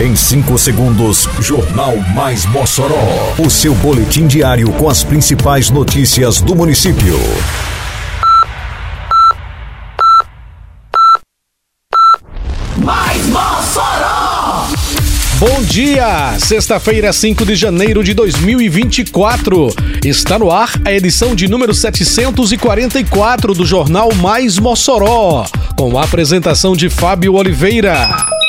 Em 5 segundos, Jornal Mais Mossoró. O seu boletim diário com as principais notícias do município. Mais Mossoró! Bom dia! Sexta-feira, 5 de janeiro de 2024. Está no ar a edição de número 744 do Jornal Mais Mossoró, com a apresentação de Fábio Oliveira.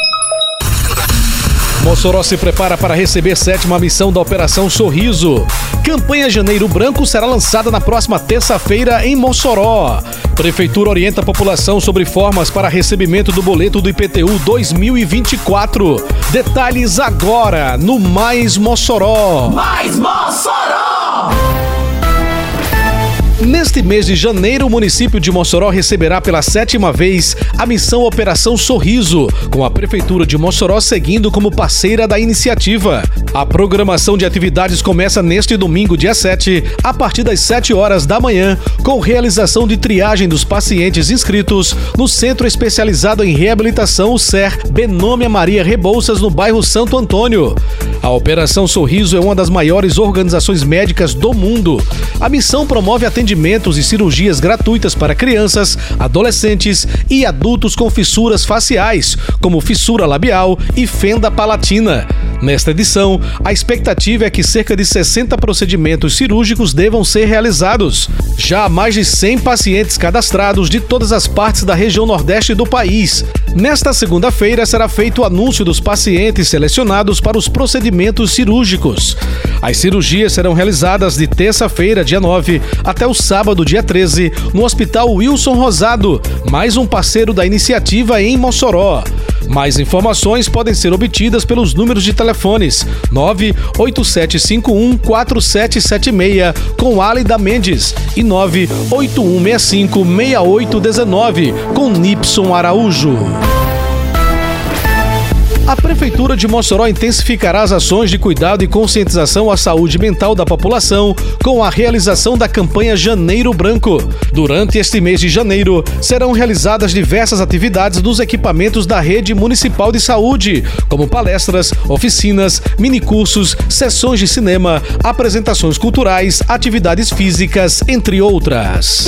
Mossoró se prepara para receber sétima missão da Operação Sorriso. Campanha Janeiro Branco será lançada na próxima terça-feira em Mossoró. Prefeitura orienta a população sobre formas para recebimento do boleto do IPTU 2024. Detalhes agora no Mais Mossoró. Mais Mossoró! Neste mês de janeiro, o município de Mossoró receberá pela sétima vez a missão Operação Sorriso, com a Prefeitura de Mossoró seguindo como parceira da iniciativa. A programação de atividades começa neste domingo, dia 7, a partir das 7 horas da manhã, com realização de triagem dos pacientes inscritos no Centro Especializado em Reabilitação, o CER Benômia Maria Rebouças, no bairro Santo Antônio. A Operação Sorriso é uma das maiores organizações médicas do mundo. A missão promove atendimentos e cirurgias gratuitas para crianças, adolescentes e adultos com fissuras faciais, como fissura labial e fenda palatina. Nesta edição, a expectativa é que cerca de 60 procedimentos cirúrgicos devam ser realizados. Já há mais de 100 pacientes cadastrados de todas as partes da região nordeste do país. Nesta segunda-feira será feito o anúncio dos pacientes selecionados para os procedimentos cirúrgicos. As cirurgias serão realizadas de terça-feira, dia 9, até o sábado, dia 13, no Hospital Wilson Rosado, mais um parceiro da iniciativa em Mossoró. Mais informações podem ser obtidas pelos números de telefones 987514776 com Alida Mendes e 981656819 com Nipson Araújo. A Prefeitura de Mossoró intensificará as ações de cuidado e conscientização à saúde mental da população com a realização da campanha Janeiro Branco. Durante este mês de janeiro, serão realizadas diversas atividades nos equipamentos da Rede Municipal de Saúde, como palestras, oficinas, minicursos, sessões de cinema, apresentações culturais, atividades físicas, entre outras.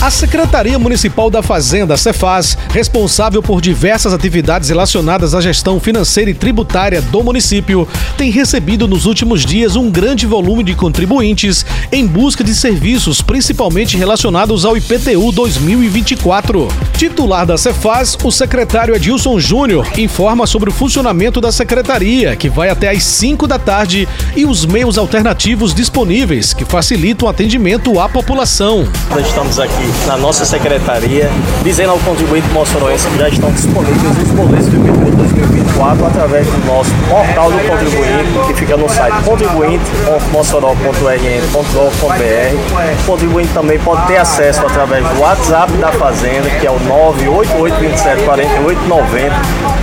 A Secretaria Municipal da Fazenda, Cefaz, responsável por diversas atividades relacionadas à gestão financeira e tributária do município, tem recebido nos últimos dias um grande volume de contribuintes em busca de serviços, principalmente relacionados ao IPTU 2024. Titular da Cefaz, o secretário Edilson Júnior, informa sobre o funcionamento da secretaria, que vai até às 5 da tarde, e os meios alternativos disponíveis que facilitam o atendimento à população. Estamos aqui na nossa secretaria, dizendo ao contribuinte moçoroense que já estão disponíveis os boletos do IPTU 2024 através do nosso portal do contribuinte, que fica no site contribuinte.mossoró.rn.gov.br. O contribuinte também pode ter acesso através do WhatsApp da Fazenda, que é o 988274890.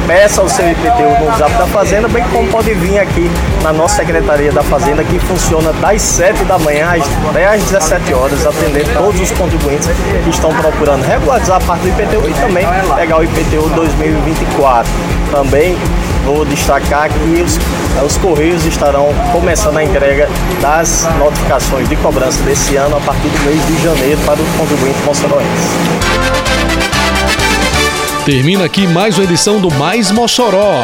Peça o seu IPTU no WhatsApp da Fazenda, bem como pode vir aqui na nossa Secretaria da Fazenda, que funciona das 7 da manhã até às 17 horas, atendendo todos os contribuintes que estão procurando regularizar a parte do IPTU e também pegar o IPTU 2024. Também vou destacar que os, os Correios estarão começando a entrega das notificações de cobrança desse ano a partir do mês de janeiro para o contribuinte moçoroense. Termina aqui mais uma edição do Mais Mossoró,